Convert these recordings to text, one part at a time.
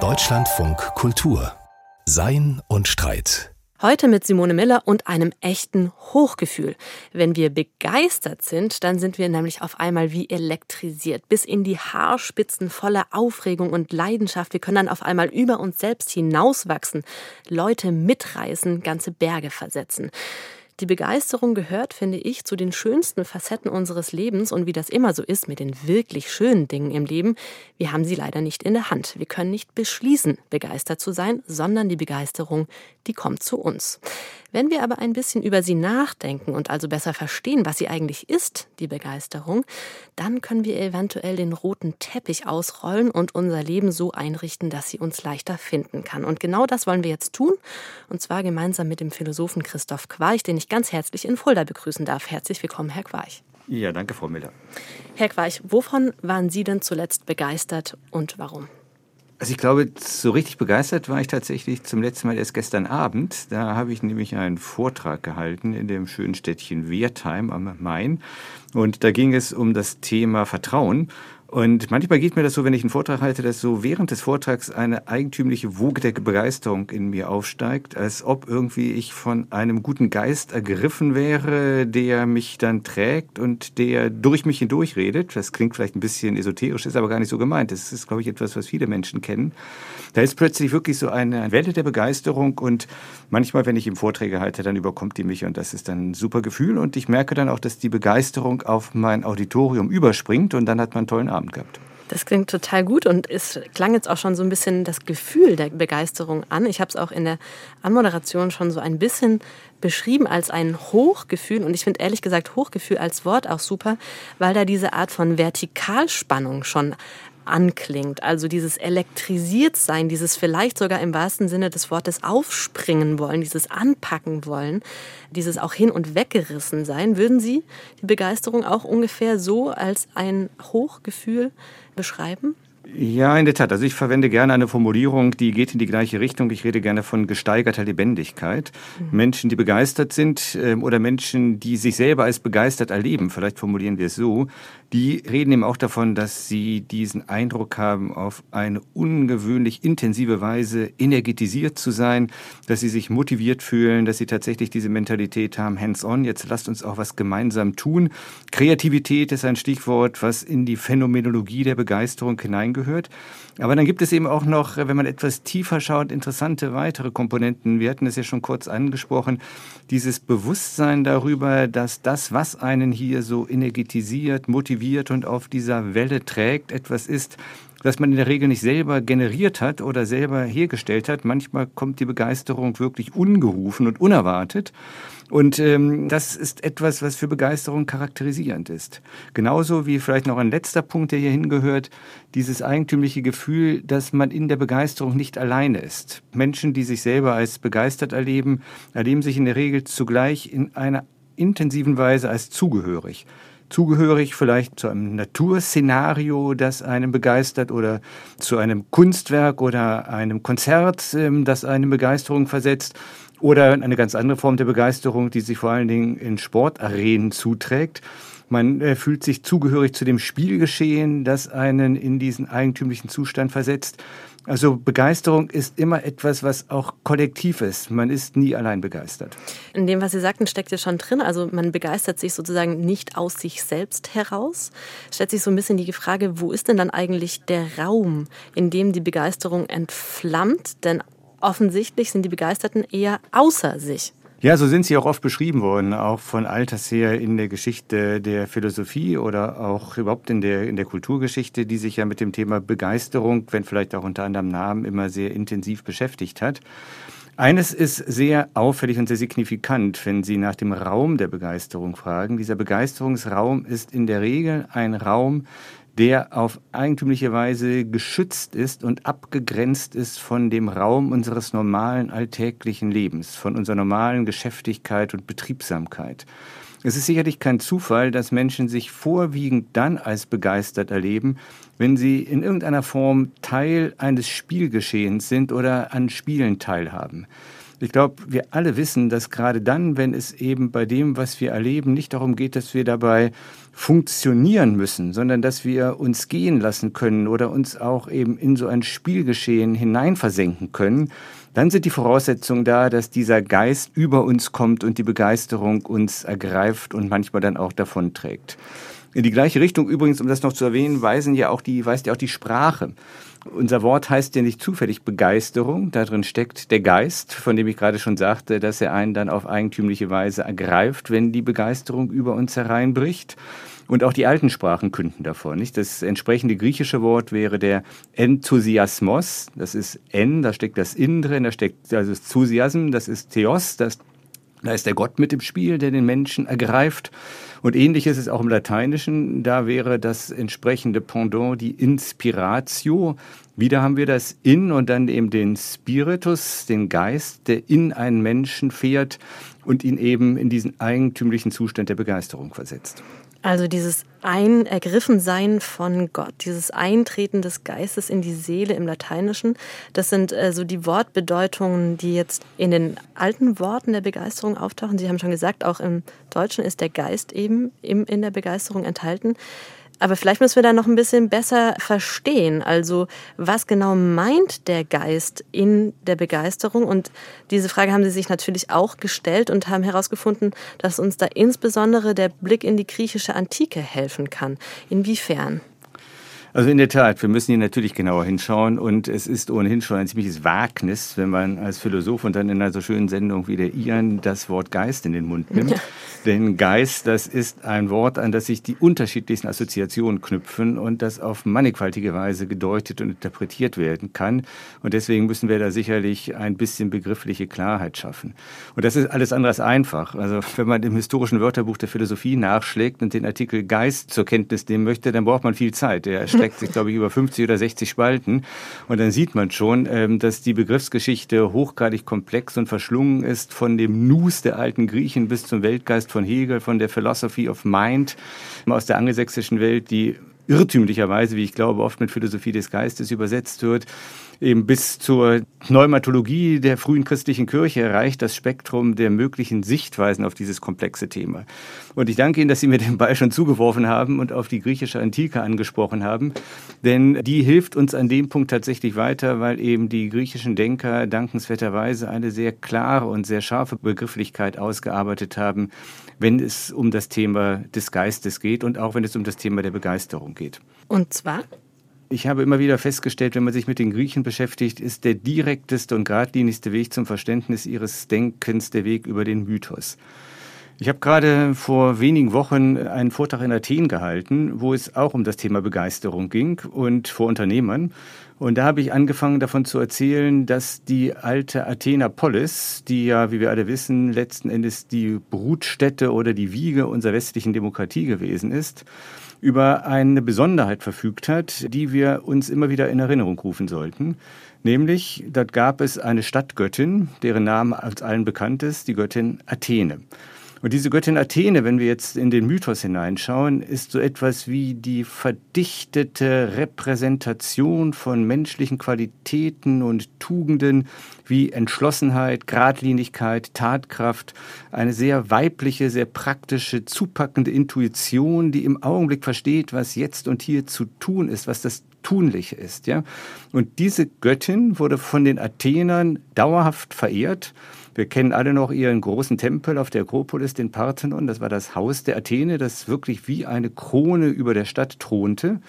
Deutschlandfunk Kultur Sein und Streit Heute mit Simone Miller und einem echten Hochgefühl. Wenn wir begeistert sind, dann sind wir nämlich auf einmal wie elektrisiert, bis in die Haarspitzen voller Aufregung und Leidenschaft. Wir können dann auf einmal über uns selbst hinauswachsen, Leute mitreißen, ganze Berge versetzen. Die Begeisterung gehört, finde ich, zu den schönsten Facetten unseres Lebens und wie das immer so ist mit den wirklich schönen Dingen im Leben, wir haben sie leider nicht in der Hand. Wir können nicht beschließen, begeistert zu sein, sondern die Begeisterung, die kommt zu uns. Wenn wir aber ein bisschen über sie nachdenken und also besser verstehen, was sie eigentlich ist, die Begeisterung, dann können wir eventuell den roten Teppich ausrollen und unser Leben so einrichten, dass sie uns leichter finden kann. Und genau das wollen wir jetzt tun, und zwar gemeinsam mit dem Philosophen Christoph Quarch, den ich ganz herzlich in Fulda begrüßen darf. Herzlich willkommen, Herr Quarch. Ja, danke, Frau Miller. Herr Quarch, wovon waren Sie denn zuletzt begeistert und warum? Also ich glaube, so richtig begeistert war ich tatsächlich zum letzten Mal erst gestern Abend. Da habe ich nämlich einen Vortrag gehalten in dem schönen Städtchen Wertheim am Main. Und da ging es um das Thema Vertrauen. Und manchmal geht mir das so, wenn ich einen Vortrag halte, dass so während des Vortrags eine eigentümliche Woge der Begeisterung in mir aufsteigt, als ob irgendwie ich von einem guten Geist ergriffen wäre, der mich dann trägt und der durch mich hindurch redet. Das klingt vielleicht ein bisschen esoterisch, ist aber gar nicht so gemeint. Das ist, glaube ich, etwas, was viele Menschen kennen. Da ist plötzlich wirklich so eine Welle der Begeisterung und manchmal, wenn ich ihm Vorträge halte, dann überkommt die mich und das ist dann ein super Gefühl und ich merke dann auch, dass die Begeisterung auf mein Auditorium überspringt und dann hat man einen tollen Abend. Abend gehabt. Das klingt total gut und es klang jetzt auch schon so ein bisschen das Gefühl der Begeisterung an. Ich habe es auch in der Anmoderation schon so ein bisschen beschrieben als ein Hochgefühl und ich finde ehrlich gesagt Hochgefühl als Wort auch super, weil da diese Art von Vertikalspannung schon anklingt. Also dieses elektrisiert sein, dieses vielleicht sogar im wahrsten Sinne des Wortes aufspringen wollen, dieses anpacken wollen, dieses auch hin und weggerissen sein. Würden Sie die Begeisterung auch ungefähr so als ein Hochgefühl beschreiben? Ja, in der Tat. Also ich verwende gerne eine Formulierung, die geht in die gleiche Richtung. Ich rede gerne von gesteigerter Lebendigkeit. Mhm. Menschen, die begeistert sind äh, oder Menschen, die sich selber als begeistert erleben, vielleicht formulieren wir es so, die reden eben auch davon, dass sie diesen Eindruck haben, auf eine ungewöhnlich intensive Weise energetisiert zu sein, dass sie sich motiviert fühlen, dass sie tatsächlich diese Mentalität haben, hands-on, jetzt lasst uns auch was gemeinsam tun. Kreativität ist ein Stichwort, was in die Phänomenologie der Begeisterung hineingehört. Aber dann gibt es eben auch noch, wenn man etwas tiefer schaut, interessante weitere Komponenten. Wir hatten es ja schon kurz angesprochen, dieses Bewusstsein darüber, dass das, was einen hier so energetisiert, motiviert, motiviert und auf dieser Welle trägt, etwas ist, das man in der Regel nicht selber generiert hat oder selber hergestellt hat. Manchmal kommt die Begeisterung wirklich ungerufen und unerwartet. Und ähm, das ist etwas, was für Begeisterung charakterisierend ist. Genauso wie vielleicht noch ein letzter Punkt, der hier hingehört, dieses eigentümliche Gefühl, dass man in der Begeisterung nicht alleine ist. Menschen, die sich selber als begeistert erleben, erleben sich in der Regel zugleich in einer intensiven Weise als zugehörig zugehörig vielleicht zu einem Naturszenario, das einen begeistert oder zu einem Kunstwerk oder einem Konzert, ähm, das eine Begeisterung versetzt oder eine ganz andere Form der Begeisterung, die sich vor allen Dingen in Sportarenen zuträgt. Man äh, fühlt sich zugehörig zu dem Spielgeschehen, das einen in diesen eigentümlichen Zustand versetzt. Also Begeisterung ist immer etwas, was auch kollektiv ist. Man ist nie allein begeistert. In dem, was Sie sagten, steckt ja schon drin. Also man begeistert sich sozusagen nicht aus sich selbst heraus. Stellt sich so ein bisschen die Frage, wo ist denn dann eigentlich der Raum, in dem die Begeisterung entflammt? Denn offensichtlich sind die Begeisterten eher außer sich. Ja, so sind sie auch oft beschrieben worden, auch von alters her in der Geschichte der Philosophie oder auch überhaupt in der, in der Kulturgeschichte, die sich ja mit dem Thema Begeisterung, wenn vielleicht auch unter anderem Namen, immer sehr intensiv beschäftigt hat. Eines ist sehr auffällig und sehr signifikant, wenn Sie nach dem Raum der Begeisterung fragen. Dieser Begeisterungsraum ist in der Regel ein Raum, der auf eigentümliche Weise geschützt ist und abgegrenzt ist von dem Raum unseres normalen alltäglichen Lebens, von unserer normalen Geschäftigkeit und Betriebsamkeit. Es ist sicherlich kein Zufall, dass Menschen sich vorwiegend dann als begeistert erleben, wenn sie in irgendeiner Form Teil eines Spielgeschehens sind oder an Spielen teilhaben. Ich glaube, wir alle wissen, dass gerade dann, wenn es eben bei dem, was wir erleben, nicht darum geht, dass wir dabei funktionieren müssen, sondern dass wir uns gehen lassen können oder uns auch eben in so ein Spielgeschehen hineinversenken können, dann sind die Voraussetzungen da, dass dieser Geist über uns kommt und die Begeisterung uns ergreift und manchmal dann auch davonträgt. In die gleiche Richtung übrigens, um das noch zu erwähnen, weisen ja auch die, weist ja auch die Sprache. Unser Wort heißt ja nicht zufällig Begeisterung. Da drin steckt der Geist, von dem ich gerade schon sagte, dass er einen dann auf eigentümliche Weise ergreift, wenn die Begeisterung über uns hereinbricht. Und auch die alten Sprachen künden davon. Nicht? Das entsprechende griechische Wort wäre der Enthusiasmos. Das ist N, da steckt das In drin, da steckt also Enthusiasm, das ist Theos, das, da ist der Gott mit im Spiel, der den Menschen ergreift. Und ähnlich ist es auch im Lateinischen. Da wäre das entsprechende Pendant die Inspiratio. Wieder haben wir das In und dann eben den Spiritus, den Geist, der in einen Menschen fährt und ihn eben in diesen eigentümlichen Zustand der Begeisterung versetzt. Also dieses ein von Gott, dieses Eintreten des Geistes in die Seele im Lateinischen, das sind äh, so die Wortbedeutungen, die jetzt in den alten Worten der Begeisterung auftauchen. Sie haben schon gesagt, auch im Deutschen ist der Geist eben in der Begeisterung enthalten. Aber vielleicht müssen wir da noch ein bisschen besser verstehen. Also, was genau meint der Geist in der Begeisterung? Und diese Frage haben Sie sich natürlich auch gestellt und haben herausgefunden, dass uns da insbesondere der Blick in die griechische Antike helfen kann. Inwiefern? Also in der Tat, wir müssen hier natürlich genauer hinschauen und es ist ohnehin schon ein ziemliches Wagnis, wenn man als Philosoph und dann in einer so schönen Sendung wie der Ian das Wort Geist in den Mund nimmt. Ja. Denn Geist, das ist ein Wort, an das sich die unterschiedlichsten Assoziationen knüpfen und das auf mannigfaltige Weise gedeutet und interpretiert werden kann. Und deswegen müssen wir da sicherlich ein bisschen begriffliche Klarheit schaffen. Und das ist alles andere als einfach. Also wenn man im historischen Wörterbuch der Philosophie nachschlägt und den Artikel Geist zur Kenntnis nehmen möchte, dann braucht man viel Zeit. Der erstreckt sich, glaube ich, über 50 oder 60 Spalten. Und dann sieht man schon, ähm, dass die Begriffsgeschichte hochgradig komplex und verschlungen ist, von dem Nus der alten Griechen bis zum Weltgeist von Hegel, von der Philosophy of Mind aus der angelsächsischen Welt, die irrtümlicherweise, wie ich glaube, oft mit Philosophie des Geistes übersetzt wird, eben bis zur Pneumatologie der frühen christlichen Kirche erreicht das Spektrum der möglichen Sichtweisen auf dieses komplexe Thema. Und ich danke Ihnen, dass Sie mir den Ball schon zugeworfen haben und auf die griechische Antike angesprochen haben, denn die hilft uns an dem Punkt tatsächlich weiter, weil eben die griechischen Denker dankenswerterweise eine sehr klare und sehr scharfe Begrifflichkeit ausgearbeitet haben, wenn es um das Thema des Geistes geht und auch wenn es um das Thema der Begeisterung geht. Und zwar? Ich habe immer wieder festgestellt, wenn man sich mit den Griechen beschäftigt, ist der direkteste und geradlinigste Weg zum Verständnis ihres Denkens der Weg über den Mythos. Ich habe gerade vor wenigen Wochen einen Vortrag in Athen gehalten, wo es auch um das Thema Begeisterung ging und vor Unternehmern. Und da habe ich angefangen davon zu erzählen, dass die alte Athener Polis, die ja, wie wir alle wissen, letzten Endes die Brutstätte oder die Wiege unserer westlichen Demokratie gewesen ist, über eine Besonderheit verfügt hat, die wir uns immer wieder in Erinnerung rufen sollten. Nämlich, dort gab es eine Stadtgöttin, deren Name als allen bekannt ist, die Göttin Athene. Und diese Göttin Athene, wenn wir jetzt in den Mythos hineinschauen, ist so etwas wie die verdichtete Repräsentation von menschlichen Qualitäten und Tugenden wie Entschlossenheit, Gradlinigkeit, Tatkraft, eine sehr weibliche, sehr praktische, zupackende Intuition, die im Augenblick versteht, was jetzt und hier zu tun ist, was das Tunliche ist, ja. Und diese Göttin wurde von den Athenern dauerhaft verehrt wir kennen alle noch ihren großen Tempel auf der Akropolis, den Parthenon. Das war das Haus der Athene, das wirklich wie eine Krone über der Stadt thronte.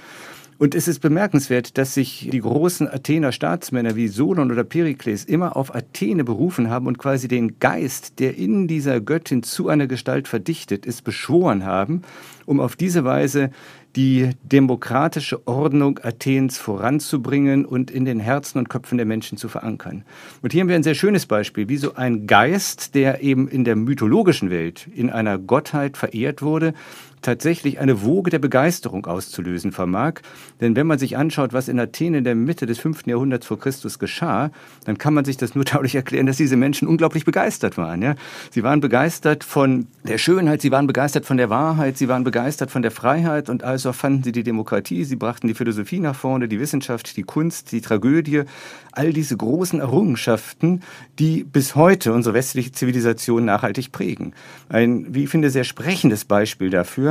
Und es ist bemerkenswert, dass sich die großen Athener Staatsmänner wie Solon oder Perikles immer auf Athene berufen haben und quasi den Geist, der in dieser Göttin zu einer Gestalt verdichtet ist, beschworen haben, um auf diese Weise die demokratische Ordnung Athens voranzubringen und in den Herzen und Köpfen der Menschen zu verankern. Und hier haben wir ein sehr schönes Beispiel, wie so ein Geist, der eben in der mythologischen Welt in einer Gottheit verehrt wurde, tatsächlich eine Woge der Begeisterung auszulösen vermag. Denn wenn man sich anschaut, was in Athen in der Mitte des 5. Jahrhunderts vor Christus geschah, dann kann man sich das nur dadurch erklären, dass diese Menschen unglaublich begeistert waren. Ja? Sie waren begeistert von der Schönheit, sie waren begeistert von der Wahrheit, sie waren begeistert von der Freiheit und also fanden sie die Demokratie, sie brachten die Philosophie nach vorne, die Wissenschaft, die Kunst, die Tragödie, all diese großen Errungenschaften, die bis heute unsere westliche Zivilisation nachhaltig prägen. Ein, wie ich finde, sehr sprechendes Beispiel dafür,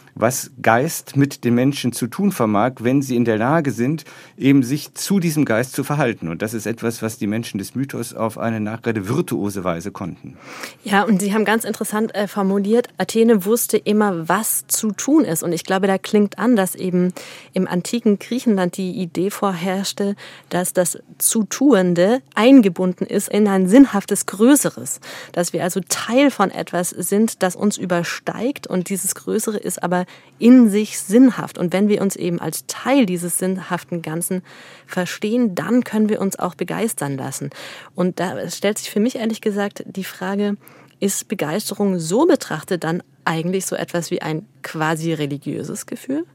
was Geist mit den Menschen zu tun vermag, wenn sie in der Lage sind, eben sich zu diesem Geist zu verhalten. Und das ist etwas, was die Menschen des Mythos auf eine nachgerade virtuose Weise konnten. Ja, und Sie haben ganz interessant äh, formuliert, Athene wusste immer, was zu tun ist. Und ich glaube, da klingt an, dass eben im antiken Griechenland die Idee vorherrschte, dass das Zutuende eingebunden ist in ein sinnhaftes Größeres. Dass wir also Teil von etwas sind, das uns übersteigt. Und dieses Größere ist aber in sich sinnhaft. Und wenn wir uns eben als Teil dieses sinnhaften Ganzen verstehen, dann können wir uns auch begeistern lassen. Und da stellt sich für mich ehrlich gesagt die Frage, ist Begeisterung so betrachtet dann eigentlich so etwas wie ein quasi religiöses Gefühl?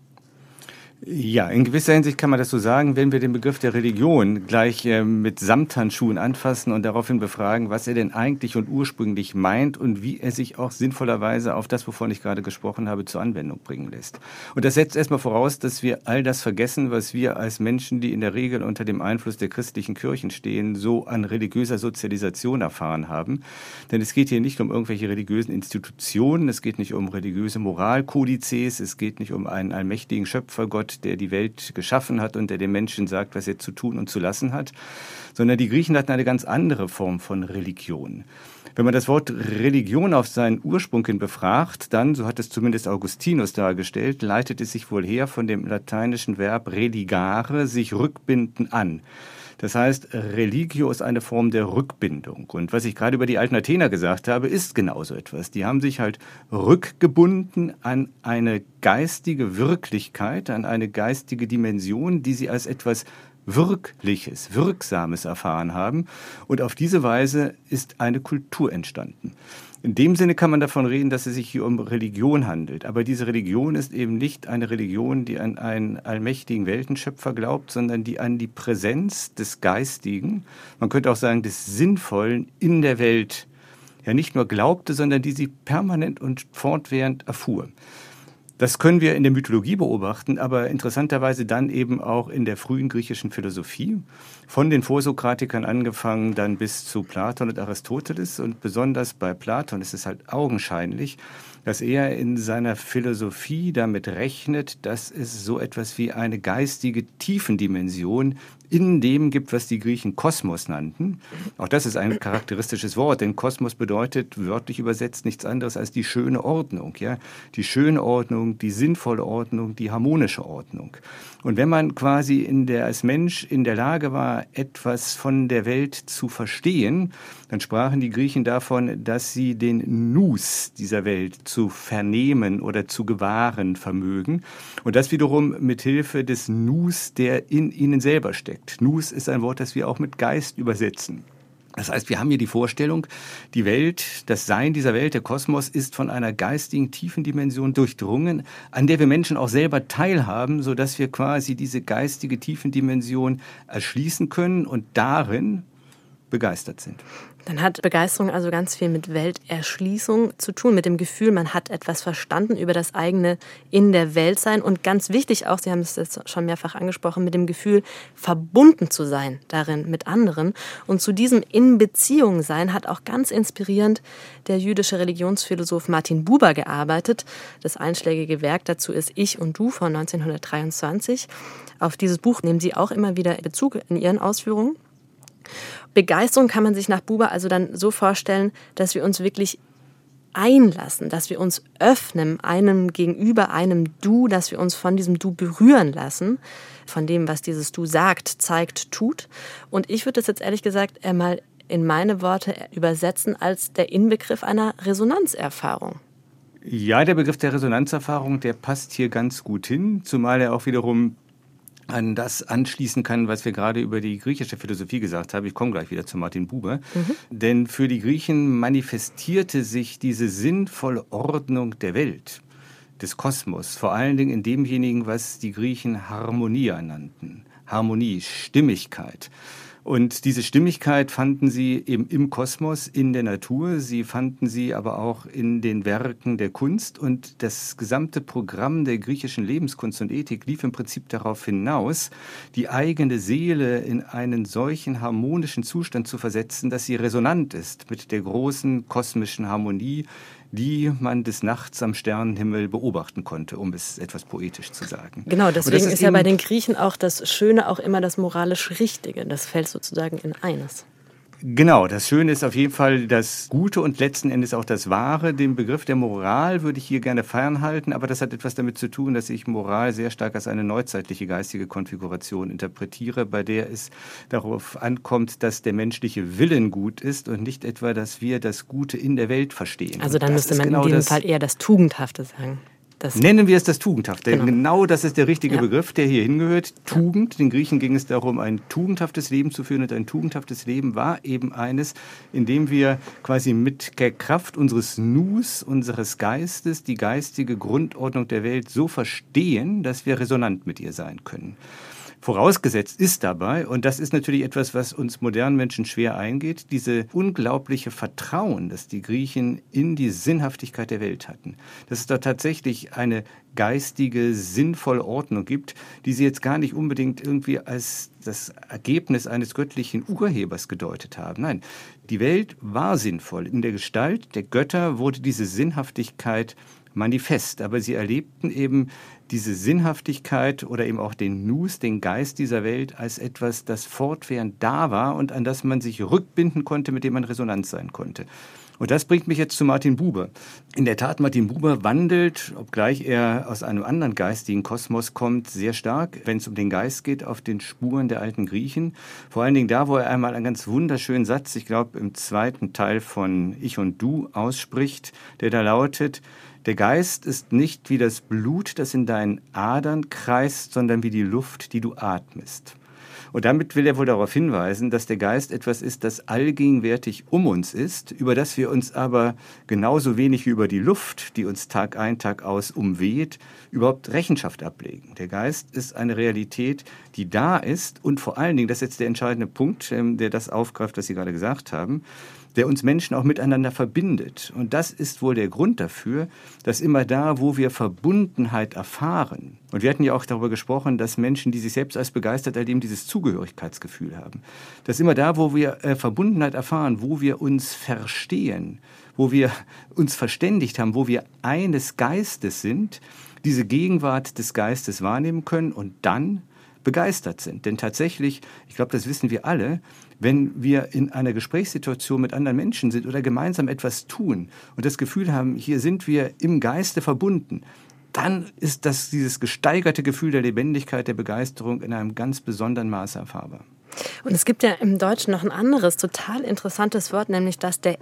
Ja, in gewisser Hinsicht kann man das so sagen, wenn wir den Begriff der Religion gleich äh, mit Samthandschuhen anfassen und daraufhin befragen, was er denn eigentlich und ursprünglich meint und wie er sich auch sinnvollerweise auf das, wovon ich gerade gesprochen habe, zur Anwendung bringen lässt. Und das setzt erstmal voraus, dass wir all das vergessen, was wir als Menschen, die in der Regel unter dem Einfluss der christlichen Kirchen stehen, so an religiöser Sozialisation erfahren haben. Denn es geht hier nicht um irgendwelche religiösen Institutionen, es geht nicht um religiöse Moralkodizes, es geht nicht um einen allmächtigen Schöpfergott, Gott, der die Welt geschaffen hat und der den Menschen sagt, was er zu tun und zu lassen hat, sondern die Griechen hatten eine ganz andere Form von Religion. Wenn man das Wort Religion auf seinen Ursprung hin befragt, dann, so hat es zumindest Augustinus dargestellt, leitet es sich wohl her von dem lateinischen Verb religare, sich rückbinden an. Das heißt, Religio ist eine Form der Rückbindung. Und was ich gerade über die alten Athener gesagt habe, ist genauso etwas. Die haben sich halt rückgebunden an eine geistige Wirklichkeit, an eine geistige Dimension, die sie als etwas Wirkliches, Wirksames erfahren haben. Und auf diese Weise ist eine Kultur entstanden. In dem Sinne kann man davon reden, dass es sich hier um Religion handelt. Aber diese Religion ist eben nicht eine Religion, die an einen allmächtigen Weltenschöpfer glaubt, sondern die an die Präsenz des Geistigen, man könnte auch sagen des Sinnvollen in der Welt, ja nicht nur glaubte, sondern die sie permanent und fortwährend erfuhr. Das können wir in der Mythologie beobachten, aber interessanterweise dann eben auch in der frühen griechischen Philosophie. Von den Vorsokratikern angefangen dann bis zu Platon und Aristoteles. Und besonders bei Platon ist es halt augenscheinlich, dass er in seiner Philosophie damit rechnet, dass es so etwas wie eine geistige Tiefendimension in dem gibt, was die Griechen Kosmos nannten. Auch das ist ein charakteristisches Wort, denn Kosmos bedeutet wörtlich übersetzt nichts anderes als die schöne Ordnung, ja, die schöne Ordnung, die sinnvolle Ordnung, die harmonische Ordnung. Und wenn man quasi in der als Mensch in der Lage war, etwas von der Welt zu verstehen, dann sprachen die Griechen davon, dass sie den Nus dieser Welt zu vernehmen oder zu gewahren vermögen und das wiederum mit Hilfe des Nus, der in ihnen selber steckt steckt. Nus ist ein Wort, das wir auch mit Geist übersetzen. Das heißt, wir haben hier die Vorstellung, die Welt, das Sein dieser Welt, der Kosmos ist von einer geistigen tiefen Dimension durchdrungen, an der wir Menschen auch selber teilhaben, so dass wir quasi diese geistige tiefen Dimension erschließen können und darin begeistert sind. Dann hat Begeisterung also ganz viel mit Welterschließung zu tun, mit dem Gefühl, man hat etwas verstanden über das eigene in der Welt sein und ganz wichtig auch, Sie haben es jetzt schon mehrfach angesprochen, mit dem Gefühl, verbunden zu sein darin mit anderen. Und zu diesem in Beziehung sein hat auch ganz inspirierend der jüdische Religionsphilosoph Martin Buber gearbeitet. Das einschlägige Werk dazu ist Ich und Du von 1923. Auf dieses Buch nehmen Sie auch immer wieder Bezug in Ihren Ausführungen. Begeisterung kann man sich nach Buber also dann so vorstellen, dass wir uns wirklich einlassen, dass wir uns öffnen einem gegenüber, einem Du, dass wir uns von diesem Du berühren lassen, von dem, was dieses Du sagt, zeigt, tut. Und ich würde das jetzt ehrlich gesagt einmal in meine Worte übersetzen als der Inbegriff einer Resonanzerfahrung. Ja, der Begriff der Resonanzerfahrung, der passt hier ganz gut hin, zumal er auch wiederum an das anschließen kann, was wir gerade über die griechische Philosophie gesagt haben. Ich komme gleich wieder zu Martin Buber. Mhm. Denn für die Griechen manifestierte sich diese sinnvolle Ordnung der Welt des Kosmos, vor allen Dingen in demjenigen, was die Griechen Harmonia nannten. Harmonie, Stimmigkeit. Und diese Stimmigkeit fanden sie eben im Kosmos, in der Natur. Sie fanden sie aber auch in den Werken der Kunst. Und das gesamte Programm der griechischen Lebenskunst und Ethik lief im Prinzip darauf hinaus, die eigene Seele in einen solchen harmonischen Zustand zu versetzen, dass sie resonant ist mit der großen kosmischen Harmonie, die man des Nachts am Sternenhimmel beobachten konnte, um es etwas poetisch zu sagen. Genau, deswegen ist, ist ja bei den Griechen auch das Schöne auch immer das moralisch Richtige. Das fällt sozusagen in eines. Genau, das Schöne ist auf jeden Fall das Gute und letzten Endes auch das Wahre. Den Begriff der Moral würde ich hier gerne fernhalten, aber das hat etwas damit zu tun, dass ich Moral sehr stark als eine neuzeitliche geistige Konfiguration interpretiere, bei der es darauf ankommt, dass der menschliche Willen gut ist und nicht etwa, dass wir das Gute in der Welt verstehen. Also dann müsste man genau in diesem Fall eher das Tugendhafte sagen. Das Nennen wir es das Tugendhafte. Genau. genau das ist der richtige ja. Begriff, der hier hingehört. Tugend. Den Griechen ging es darum, ein tugendhaftes Leben zu führen. Und ein tugendhaftes Leben war eben eines, in dem wir quasi mit der Kraft unseres Nus, unseres Geistes, die geistige Grundordnung der Welt so verstehen, dass wir resonant mit ihr sein können. Vorausgesetzt ist dabei, und das ist natürlich etwas, was uns modernen Menschen schwer eingeht, diese unglaubliche Vertrauen, das die Griechen in die Sinnhaftigkeit der Welt hatten. Dass es da tatsächlich eine geistige, sinnvolle Ordnung gibt, die sie jetzt gar nicht unbedingt irgendwie als das Ergebnis eines göttlichen Urhebers gedeutet haben. Nein, die Welt war sinnvoll. In der Gestalt der Götter wurde diese Sinnhaftigkeit manifest, aber sie erlebten eben diese Sinnhaftigkeit oder eben auch den Nus, den Geist dieser Welt als etwas, das fortwährend da war und an das man sich rückbinden konnte, mit dem man Resonanz sein konnte. Und das bringt mich jetzt zu Martin Buber. In der Tat, Martin Buber wandelt, obgleich er aus einem anderen geistigen Kosmos kommt, sehr stark, wenn es um den Geist geht, auf den Spuren der alten Griechen. Vor allen Dingen da, wo er einmal einen ganz wunderschönen Satz, ich glaube im zweiten Teil von Ich und Du ausspricht, der da lautet, der Geist ist nicht wie das Blut, das in deinen Adern kreist, sondern wie die Luft, die du atmest. Und damit will er wohl darauf hinweisen, dass der Geist etwas ist, das allgegenwärtig um uns ist, über das wir uns aber genauso wenig wie über die Luft, die uns Tag ein, Tag aus umweht, überhaupt Rechenschaft ablegen. Der Geist ist eine Realität, die da ist und vor allen Dingen, das ist jetzt der entscheidende Punkt, ähm, der das aufgreift, was Sie gerade gesagt haben, der uns Menschen auch miteinander verbindet. Und das ist wohl der Grund dafür, dass immer da, wo wir Verbundenheit erfahren, und wir hatten ja auch darüber gesprochen, dass Menschen, die sich selbst als begeistert erleben, dieses Zugehörigkeitsgefühl haben, dass immer da, wo wir äh, Verbundenheit erfahren, wo wir uns verstehen, wo wir uns verständigt haben, wo wir eines Geistes sind, diese Gegenwart des Geistes wahrnehmen können und dann begeistert sind. Denn tatsächlich, ich glaube, das wissen wir alle, wenn wir in einer Gesprächssituation mit anderen Menschen sind oder gemeinsam etwas tun und das Gefühl haben, hier sind wir im Geiste verbunden, dann ist das dieses gesteigerte Gefühl der Lebendigkeit, der Begeisterung in einem ganz besonderen Maße erfahrbar. Und es gibt ja im Deutschen noch ein anderes total interessantes Wort, nämlich das der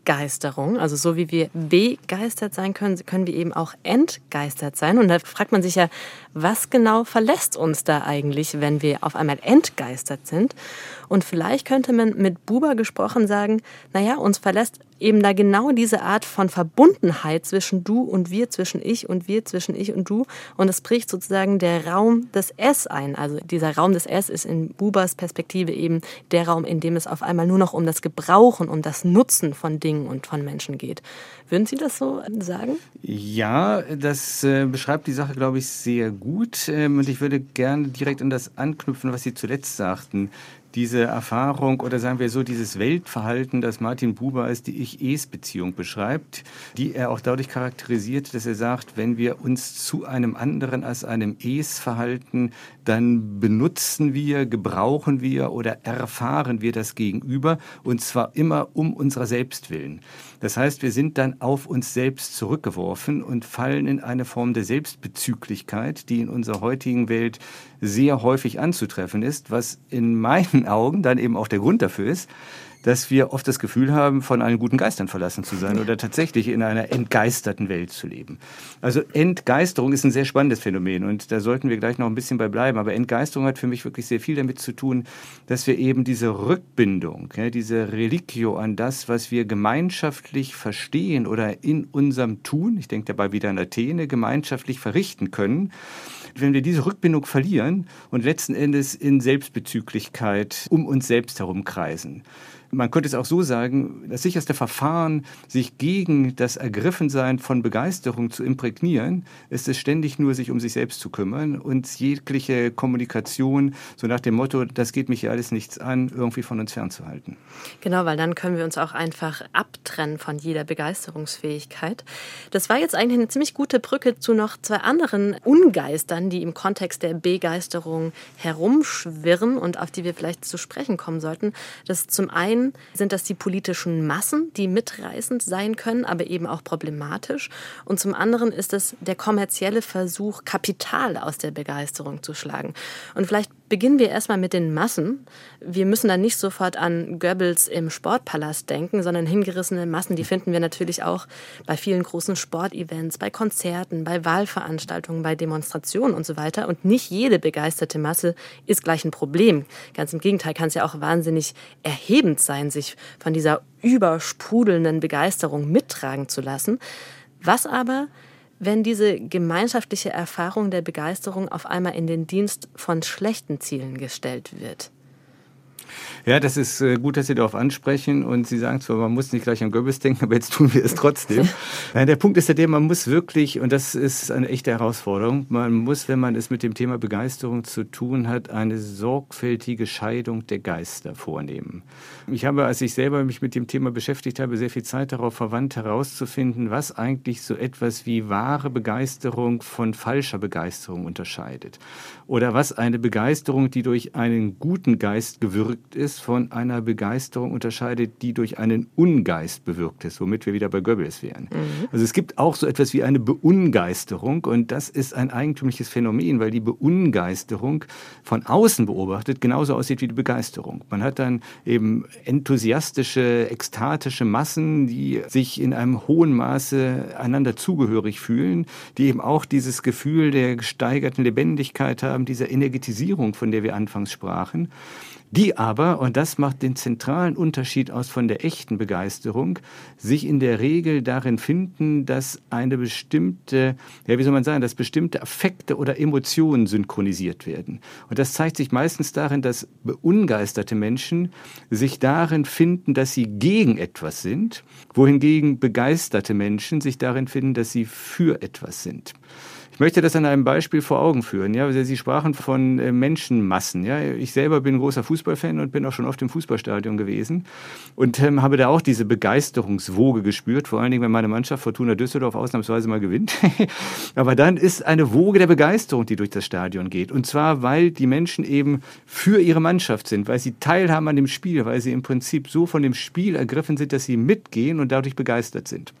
Entgeisterung. Also so wie wir begeistert sein können, können wir eben auch entgeistert sein. Und da fragt man sich ja, was genau verlässt uns da eigentlich, wenn wir auf einmal entgeistert sind? Und vielleicht könnte man mit Buber gesprochen sagen, naja, uns verlässt eben da genau diese Art von Verbundenheit zwischen du und wir, zwischen ich und wir, zwischen ich und du. Und es bricht sozusagen der Raum des S ein. Also dieser Raum des S ist in Bubers Perspektive eben der Raum, in dem es auf einmal nur noch um das Gebrauchen, um das Nutzen von Dingen und von Menschen geht. Würden Sie das so sagen? Ja, das äh, beschreibt die Sache, glaube ich, sehr gut. Ähm, und ich würde gerne direkt an das anknüpfen, was Sie zuletzt sagten diese Erfahrung oder sagen wir so dieses Weltverhalten, das Martin Buber als die Ich-Es-Beziehung beschreibt, die er auch dadurch charakterisiert, dass er sagt, wenn wir uns zu einem anderen als einem Es verhalten, dann benutzen wir, gebrauchen wir oder erfahren wir das Gegenüber und zwar immer um unserer selbst willen. Das heißt, wir sind dann auf uns selbst zurückgeworfen und fallen in eine Form der Selbstbezüglichkeit, die in unserer heutigen Welt sehr häufig anzutreffen ist, was in meinen Augen dann eben auch der Grund dafür ist, dass wir oft das Gefühl haben, von allen guten Geistern verlassen zu sein oder tatsächlich in einer entgeisterten Welt zu leben. Also Entgeisterung ist ein sehr spannendes Phänomen und da sollten wir gleich noch ein bisschen bei bleiben. Aber Entgeisterung hat für mich wirklich sehr viel damit zu tun, dass wir eben diese Rückbindung, diese Religio an das, was wir gemeinschaftlich verstehen oder in unserem Tun, ich denke dabei wieder an Athene, gemeinschaftlich verrichten können, wenn wir diese Rückbindung verlieren und letzten Endes in Selbstbezüglichkeit um uns selbst herumkreisen. Man könnte es auch so sagen, das sicherste Verfahren, sich gegen das Ergriffensein von Begeisterung zu imprägnieren, ist es ständig nur, sich um sich selbst zu kümmern und jegliche Kommunikation, so nach dem Motto, das geht mich ja alles nichts an, irgendwie von uns fernzuhalten. Genau, weil dann können wir uns auch einfach abtrennen von jeder Begeisterungsfähigkeit. Das war jetzt eigentlich eine ziemlich gute Brücke zu noch zwei anderen Ungeistern, die im Kontext der Begeisterung herumschwirren und auf die wir vielleicht zu sprechen kommen sollten. Das ist zum einen einen sind das die politischen Massen, die mitreißend sein können, aber eben auch problematisch. Und zum anderen ist es der kommerzielle Versuch, Kapital aus der Begeisterung zu schlagen. Und vielleicht beginnen wir erstmal mit den Massen. Wir müssen dann nicht sofort an Goebbels im Sportpalast denken, sondern hingerissene Massen, die finden wir natürlich auch bei vielen großen Sportevents, bei Konzerten, bei Wahlveranstaltungen, bei Demonstrationen und so weiter. Und nicht jede begeisterte Masse ist gleich ein Problem. Ganz im Gegenteil kann es ja auch wahnsinnig erhebend sein, sich von dieser übersprudelnden Begeisterung mittragen zu lassen. Was aber, wenn diese gemeinschaftliche Erfahrung der Begeisterung auf einmal in den Dienst von schlechten Zielen gestellt wird? Ja, das ist äh, gut, dass Sie darauf ansprechen und Sie sagen zwar, man muss nicht gleich an Goebbels denken, aber jetzt tun wir es trotzdem. der Punkt ist ja der, man muss wirklich, und das ist eine echte Herausforderung, man muss, wenn man es mit dem Thema Begeisterung zu tun hat, eine sorgfältige Scheidung der Geister vornehmen. Ich habe, als ich selber mich mit dem Thema beschäftigt habe, sehr viel Zeit darauf verwandt, herauszufinden, was eigentlich so etwas wie wahre Begeisterung von falscher Begeisterung unterscheidet. Oder was eine Begeisterung, die durch einen guten Geist gewirkt ist, von einer Begeisterung unterscheidet, die durch einen Ungeist bewirkt ist, womit wir wieder bei Goebbels wären. Mhm. Also es gibt auch so etwas wie eine Beungeisterung und das ist ein eigentümliches Phänomen, weil die Beungeisterung von außen beobachtet genauso aussieht wie die Begeisterung. Man hat dann eben enthusiastische, ekstatische Massen, die sich in einem hohen Maße einander zugehörig fühlen, die eben auch dieses Gefühl der gesteigerten Lebendigkeit haben, dieser Energetisierung, von der wir anfangs sprachen die aber, und das macht den zentralen Unterschied aus von der echten Begeisterung, sich in der Regel darin finden, dass eine bestimmte, ja, wie soll man sagen, dass bestimmte Affekte oder Emotionen synchronisiert werden. Und das zeigt sich meistens darin, dass beungeisterte Menschen sich darin finden, dass sie gegen etwas sind, wohingegen begeisterte Menschen sich darin finden, dass sie für etwas sind. Ich möchte das an einem Beispiel vor Augen führen. Ja, Sie sprachen von äh, Menschenmassen. Ja, ich selber bin großer Fußballfan und bin auch schon oft im Fußballstadion gewesen und ähm, habe da auch diese Begeisterungswoge gespürt. Vor allen Dingen, wenn meine Mannschaft Fortuna Düsseldorf ausnahmsweise mal gewinnt. Aber dann ist eine Woge der Begeisterung, die durch das Stadion geht. Und zwar, weil die Menschen eben für ihre Mannschaft sind, weil sie teilhaben an dem Spiel, weil sie im Prinzip so von dem Spiel ergriffen sind, dass sie mitgehen und dadurch begeistert sind.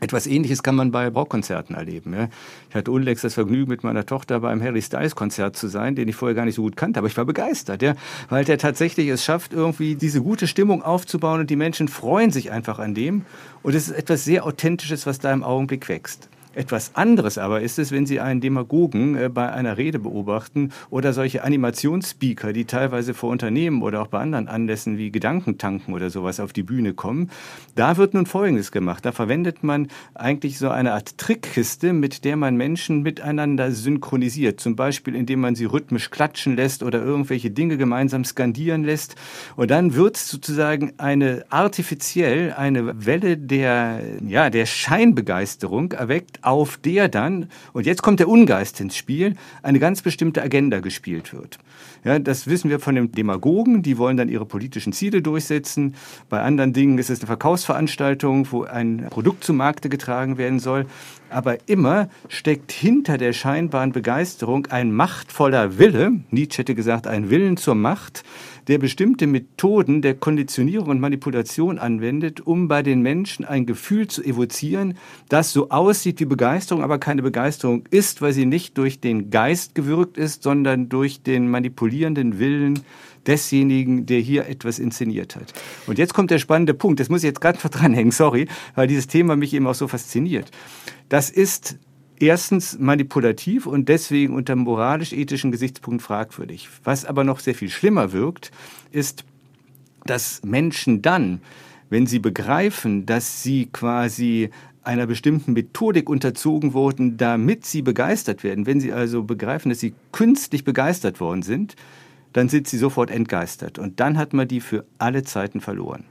Etwas Ähnliches kann man bei Rockkonzerten erleben. Ja. Ich hatte unlängst das Vergnügen, mit meiner Tochter beim Harry Styles Konzert zu sein, den ich vorher gar nicht so gut kannte, aber ich war begeistert, ja, weil der tatsächlich es schafft, irgendwie diese gute Stimmung aufzubauen und die Menschen freuen sich einfach an dem. Und es ist etwas sehr Authentisches, was da im Augenblick wächst. Etwas anderes aber ist es, wenn Sie einen Demagogen äh, bei einer Rede beobachten oder solche Animationsspeaker, die teilweise vor Unternehmen oder auch bei anderen Anlässen wie Gedankentanken oder sowas auf die Bühne kommen. Da wird nun Folgendes gemacht. Da verwendet man eigentlich so eine Art Trickkiste, mit der man Menschen miteinander synchronisiert. Zum Beispiel, indem man sie rhythmisch klatschen lässt oder irgendwelche Dinge gemeinsam skandieren lässt. Und dann wird sozusagen eine artifiziell eine Welle der, ja, der Scheinbegeisterung erweckt auf der dann, und jetzt kommt der Ungeist ins Spiel, eine ganz bestimmte Agenda gespielt wird. Ja, das wissen wir von den Demagogen, die wollen dann ihre politischen Ziele durchsetzen. Bei anderen Dingen ist es eine Verkaufsveranstaltung, wo ein Produkt zum Markte getragen werden soll. Aber immer steckt hinter der scheinbaren Begeisterung ein machtvoller Wille, Nietzsche hätte gesagt, ein Willen zur Macht, der bestimmte Methoden der Konditionierung und Manipulation anwendet, um bei den Menschen ein Gefühl zu evozieren, das so aussieht wie Begeisterung, aber keine Begeisterung ist, weil sie nicht durch den Geist gewirkt ist, sondern durch den manipulierenden Willen desjenigen, der hier etwas inszeniert hat. Und jetzt kommt der spannende Punkt, das muss ich jetzt gerade noch dranhängen, sorry, weil dieses Thema mich eben auch so fasziniert. Das ist erstens manipulativ und deswegen unter moralisch-ethischen Gesichtspunkt fragwürdig. Was aber noch sehr viel schlimmer wirkt, ist, dass Menschen dann, wenn sie begreifen, dass sie quasi einer bestimmten Methodik unterzogen wurden, damit sie begeistert werden, wenn sie also begreifen, dass sie künstlich begeistert worden sind, dann sind sie sofort entgeistert. Und dann hat man die für alle Zeiten verloren.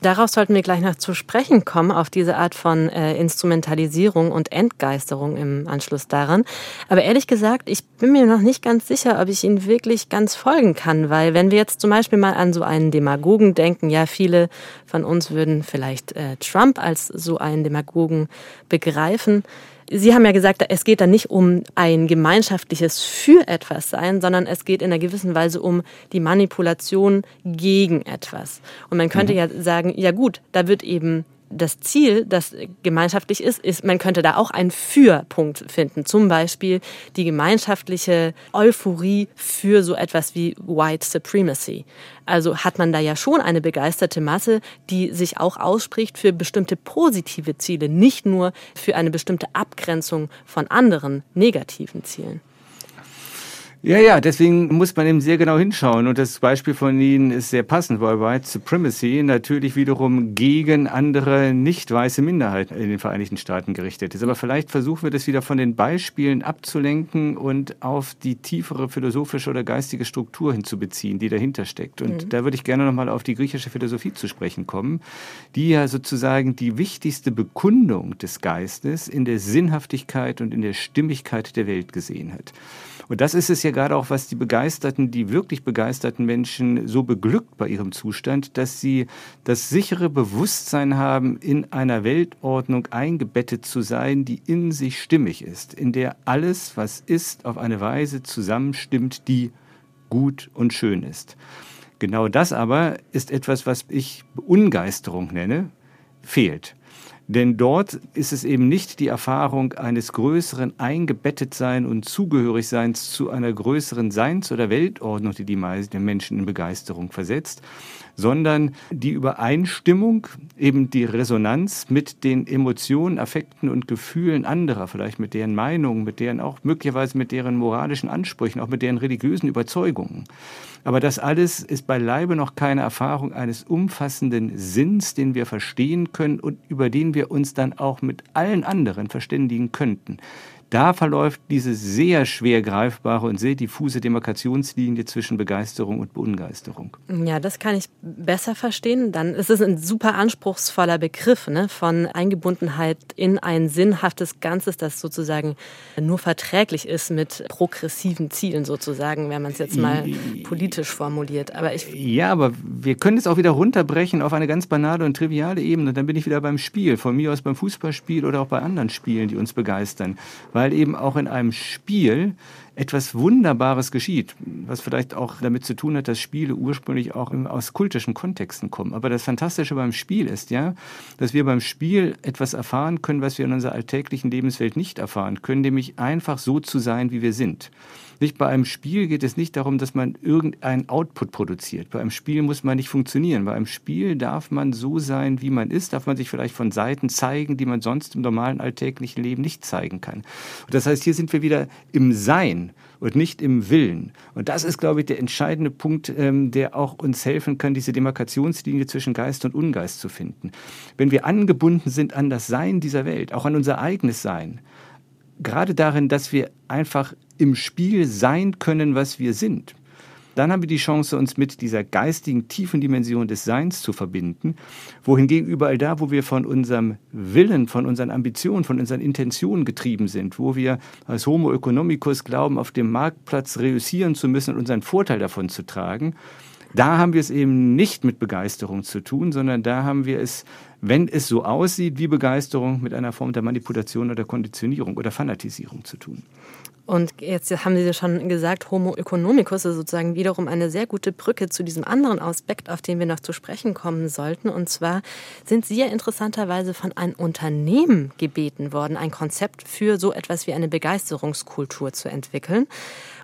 Darauf sollten wir gleich noch zu sprechen kommen, auf diese Art von äh, Instrumentalisierung und Entgeisterung im Anschluss daran. Aber ehrlich gesagt, ich bin mir noch nicht ganz sicher, ob ich Ihnen wirklich ganz folgen kann, weil wenn wir jetzt zum Beispiel mal an so einen Demagogen denken, ja, viele von uns würden vielleicht äh, Trump als so einen Demagogen begreifen. Sie haben ja gesagt, es geht da nicht um ein gemeinschaftliches für etwas sein, sondern es geht in einer gewissen Weise um die Manipulation gegen etwas. Und man könnte mhm. ja sagen, ja gut, da wird eben das Ziel, das gemeinschaftlich ist, ist, man könnte da auch einen Für-Punkt finden. Zum Beispiel die gemeinschaftliche Euphorie für so etwas wie White Supremacy. Also hat man da ja schon eine begeisterte Masse, die sich auch ausspricht für bestimmte positive Ziele, nicht nur für eine bestimmte Abgrenzung von anderen negativen Zielen. Ja, ja, deswegen muss man eben sehr genau hinschauen. Und das Beispiel von Ihnen ist sehr passend, weil White Supremacy natürlich wiederum gegen andere nicht weiße Minderheiten in den Vereinigten Staaten gerichtet ist. Aber vielleicht versuchen wir das wieder von den Beispielen abzulenken und auf die tiefere philosophische oder geistige Struktur hinzubeziehen, die dahinter steckt. Und mhm. da würde ich gerne nochmal auf die griechische Philosophie zu sprechen kommen, die ja sozusagen die wichtigste Bekundung des Geistes in der Sinnhaftigkeit und in der Stimmigkeit der Welt gesehen hat. Und das ist es ja gerade auch, was die begeisterten, die wirklich begeisterten Menschen so beglückt bei ihrem Zustand, dass sie das sichere Bewusstsein haben, in einer Weltordnung eingebettet zu sein, die in sich stimmig ist, in der alles, was ist, auf eine Weise zusammenstimmt, die gut und schön ist. Genau das aber ist etwas, was ich Ungeisterung nenne, fehlt. Denn dort ist es eben nicht die Erfahrung eines größeren Eingebettetsein und Zugehörigseins zu einer größeren Seins- oder Weltordnung, die die meisten Menschen in Begeisterung versetzt, sondern die Übereinstimmung, eben die Resonanz mit den Emotionen, Affekten und Gefühlen anderer, vielleicht mit deren Meinungen, mit deren auch möglicherweise mit deren moralischen Ansprüchen, auch mit deren religiösen Überzeugungen. Aber das alles ist beileibe noch keine Erfahrung eines umfassenden Sinns, den wir verstehen können und über den wir uns dann auch mit allen anderen verständigen könnten. Da verläuft diese sehr schwer greifbare und sehr diffuse Demarkationslinie zwischen Begeisterung und Beungeisterung. Ja, das kann ich besser verstehen. Dann ist es ein super anspruchsvoller Begriff ne? von Eingebundenheit in ein sinnhaftes Ganzes, das sozusagen nur verträglich ist mit progressiven Zielen sozusagen, wenn man es jetzt mal politisch formuliert. Aber ich ja, aber wir können es auch wieder runterbrechen auf eine ganz banale und triviale Ebene. Dann bin ich wieder beim Spiel, von mir aus beim Fußballspiel oder auch bei anderen Spielen, die uns begeistern weil eben auch in einem Spiel etwas Wunderbares geschieht, was vielleicht auch damit zu tun hat, dass Spiele ursprünglich auch aus kultischen Kontexten kommen. Aber das Fantastische beim Spiel ist ja, dass wir beim Spiel etwas erfahren können, was wir in unserer alltäglichen Lebenswelt nicht erfahren können, nämlich einfach so zu sein, wie wir sind. Nicht bei einem Spiel geht es nicht darum, dass man irgendeinen Output produziert. Bei einem Spiel muss man nicht funktionieren. Bei einem Spiel darf man so sein, wie man ist, darf man sich vielleicht von Seiten zeigen, die man sonst im normalen alltäglichen Leben nicht zeigen kann. Und das heißt, hier sind wir wieder im Sein und nicht im Willen. Und das ist, glaube ich, der entscheidende Punkt, ähm, der auch uns helfen kann, diese Demarkationslinie zwischen Geist und Ungeist zu finden. Wenn wir angebunden sind an das Sein dieser Welt, auch an unser eigenes Sein, gerade darin, dass wir einfach im Spiel sein können, was wir sind, dann haben wir die Chance, uns mit dieser geistigen, tiefen Dimension des Seins zu verbinden. Wohingegen überall da, wo wir von unserem Willen, von unseren Ambitionen, von unseren Intentionen getrieben sind, wo wir als Homo economicus glauben, auf dem Marktplatz reüssieren zu müssen und unseren Vorteil davon zu tragen, da haben wir es eben nicht mit Begeisterung zu tun, sondern da haben wir es, wenn es so aussieht wie Begeisterung, mit einer Form der Manipulation oder Konditionierung oder Fanatisierung zu tun. Und jetzt haben Sie schon gesagt, Homo economicus ist sozusagen wiederum eine sehr gute Brücke zu diesem anderen Aspekt, auf den wir noch zu sprechen kommen sollten. Und zwar sind Sie ja interessanterweise von einem Unternehmen gebeten worden, ein Konzept für so etwas wie eine Begeisterungskultur zu entwickeln.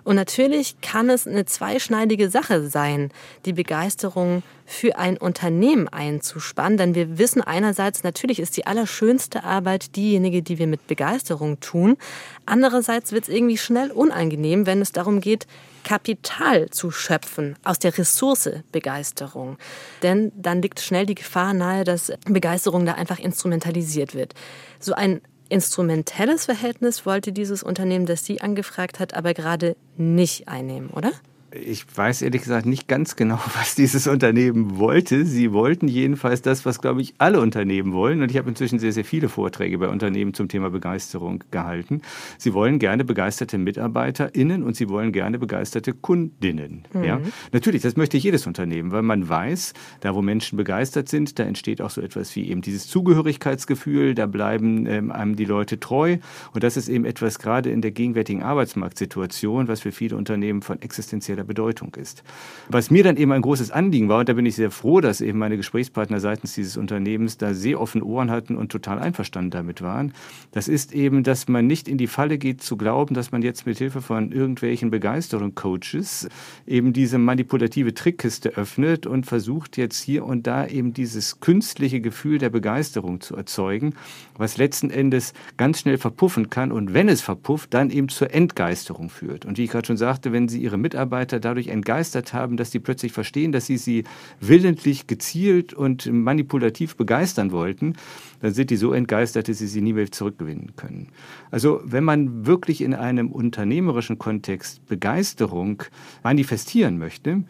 Und natürlich kann es eine zweischneidige Sache sein, die Begeisterung für ein Unternehmen einzuspannen. Denn wir wissen einerseits, natürlich ist die allerschönste Arbeit diejenige, die wir mit Begeisterung tun. Andererseits wird es irgendwie schnell unangenehm, wenn es darum geht, Kapital zu schöpfen aus der Ressource Begeisterung. Denn dann liegt schnell die Gefahr nahe, dass Begeisterung da einfach instrumentalisiert wird. So ein instrumentelles Verhältnis wollte dieses Unternehmen, das Sie angefragt hat, aber gerade nicht einnehmen, oder? Ich weiß ehrlich gesagt nicht ganz genau, was dieses Unternehmen wollte. Sie wollten jedenfalls das, was, glaube ich, alle Unternehmen wollen. Und ich habe inzwischen sehr, sehr viele Vorträge bei Unternehmen zum Thema Begeisterung gehalten. Sie wollen gerne begeisterte MitarbeiterInnen und sie wollen gerne begeisterte Kundinnen. Mhm. Ja? Natürlich, das möchte jedes Unternehmen, weil man weiß, da wo Menschen begeistert sind, da entsteht auch so etwas wie eben dieses Zugehörigkeitsgefühl, da bleiben ähm, einem die Leute treu. Und das ist eben etwas gerade in der gegenwärtigen Arbeitsmarktsituation, was für viele Unternehmen von existenzieller Bedeutung ist. Was mir dann eben ein großes Anliegen war, und da bin ich sehr froh, dass eben meine Gesprächspartner seitens dieses Unternehmens da sehr offene Ohren hatten und total einverstanden damit waren, das ist eben, dass man nicht in die Falle geht zu glauben, dass man jetzt mit Hilfe von irgendwelchen Begeisterung-Coaches eben diese manipulative Trickkiste öffnet und versucht jetzt hier und da eben dieses künstliche Gefühl der Begeisterung zu erzeugen, was letzten Endes ganz schnell verpuffen kann und wenn es verpufft, dann eben zur Entgeisterung führt. Und wie ich gerade schon sagte, wenn Sie Ihre Mitarbeiter Mitarbeiter dadurch entgeistert haben, dass sie plötzlich verstehen, dass sie sie willentlich, gezielt und manipulativ begeistern wollten, dann sind die so entgeistert, dass sie sie nie mehr zurückgewinnen können. Also wenn man wirklich in einem unternehmerischen Kontext Begeisterung manifestieren möchte,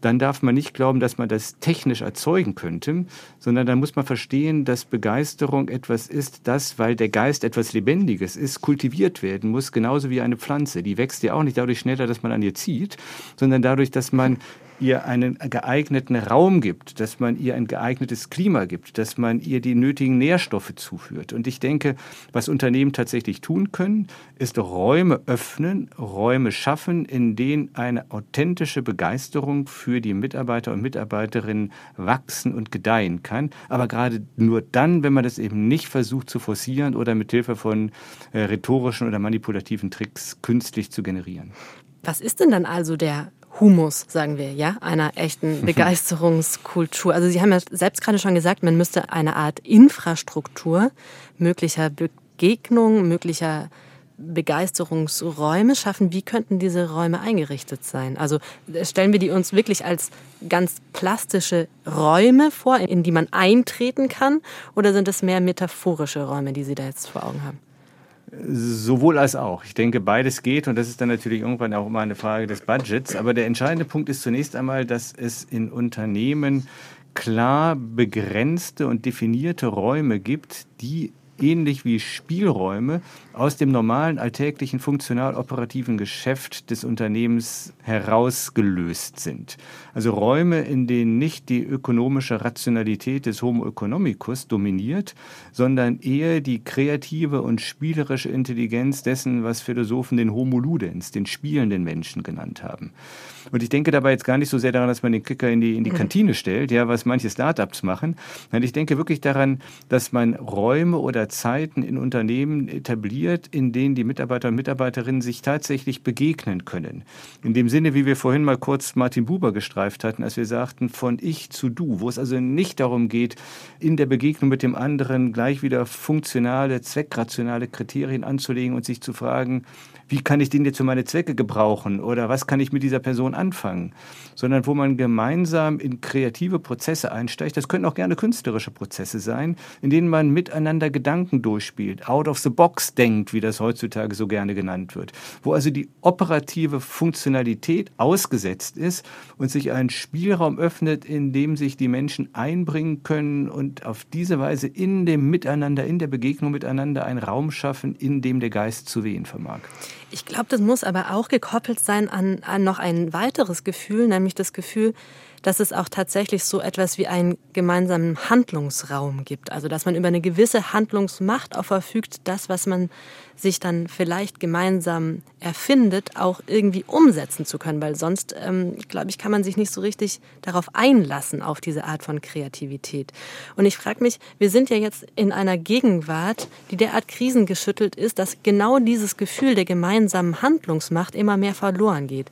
dann darf man nicht glauben, dass man das technisch erzeugen könnte, sondern dann muss man verstehen, dass Begeisterung etwas ist, das, weil der Geist etwas Lebendiges ist, kultiviert werden muss, genauso wie eine Pflanze. Die wächst ja auch nicht dadurch schneller, dass man an ihr zieht, sondern dadurch, dass man ihr einen geeigneten Raum gibt, dass man ihr ein geeignetes Klima gibt, dass man ihr die nötigen Nährstoffe zuführt. Und ich denke, was Unternehmen tatsächlich tun können, ist Räume öffnen, Räume schaffen, in denen eine authentische Begeisterung für die Mitarbeiter und Mitarbeiterinnen wachsen und gedeihen kann. Aber gerade nur dann, wenn man das eben nicht versucht zu forcieren oder mit Hilfe von äh, rhetorischen oder manipulativen Tricks künstlich zu generieren. Was ist denn dann also der Humus, sagen wir, ja, einer echten Begeisterungskultur. Also Sie haben ja selbst gerade schon gesagt, man müsste eine Art Infrastruktur möglicher Begegnung, möglicher Begeisterungsräume schaffen. Wie könnten diese Räume eingerichtet sein? Also stellen wir die uns wirklich als ganz plastische Räume vor, in die man eintreten kann, oder sind es mehr metaphorische Räume, die Sie da jetzt vor Augen haben? Sowohl als auch. Ich denke, beides geht und das ist dann natürlich irgendwann auch immer eine Frage des Budgets. Aber der entscheidende Punkt ist zunächst einmal, dass es in Unternehmen klar begrenzte und definierte Räume gibt, die ähnlich wie Spielräume aus dem normalen alltäglichen funktional-operativen Geschäft des Unternehmens herausgelöst sind. Also Räume, in denen nicht die ökonomische Rationalität des Homo economicus dominiert, sondern eher die kreative und spielerische Intelligenz dessen, was Philosophen den Homo ludens, den spielenden Menschen genannt haben. Und ich denke dabei jetzt gar nicht so sehr daran, dass man den Kicker in die, in die mhm. Kantine stellt, ja, was manche Startups machen. Nein, ich denke wirklich daran, dass man Räume oder Zeiten in Unternehmen etabliert, in denen die Mitarbeiter und Mitarbeiterinnen sich tatsächlich begegnen können. In dem Sinne, wie wir vorhin mal kurz Martin Buber gestreift hatten, als wir sagten, von ich zu du, wo es also nicht darum geht, in der Begegnung mit dem anderen gleich wieder funktionale, zweckrationale Kriterien anzulegen und sich zu fragen, wie kann ich den jetzt für meine Zwecke gebrauchen oder was kann ich mit dieser Person anfangen, sondern wo man gemeinsam in kreative Prozesse einsteigt. Das können auch gerne künstlerische Prozesse sein, in denen man miteinander Gedanken durchspielt, out of the box denkt wie das heutzutage so gerne genannt wird, wo also die operative Funktionalität ausgesetzt ist und sich ein Spielraum öffnet, in dem sich die Menschen einbringen können und auf diese Weise in dem Miteinander, in der Begegnung miteinander einen Raum schaffen, in dem der Geist zu wehen vermag. Ich glaube, das muss aber auch gekoppelt sein an, an noch ein weiteres Gefühl, nämlich das Gefühl, dass es auch tatsächlich so etwas wie einen gemeinsamen Handlungsraum gibt. Also dass man über eine gewisse Handlungsmacht auch verfügt, das, was man sich dann vielleicht gemeinsam erfindet, auch irgendwie umsetzen zu können. Weil sonst, ähm, glaube ich, kann man sich nicht so richtig darauf einlassen, auf diese Art von Kreativität. Und ich frage mich, wir sind ja jetzt in einer Gegenwart, die derart krisengeschüttelt ist, dass genau dieses Gefühl der gemeinsamen Handlungsmacht immer mehr verloren geht.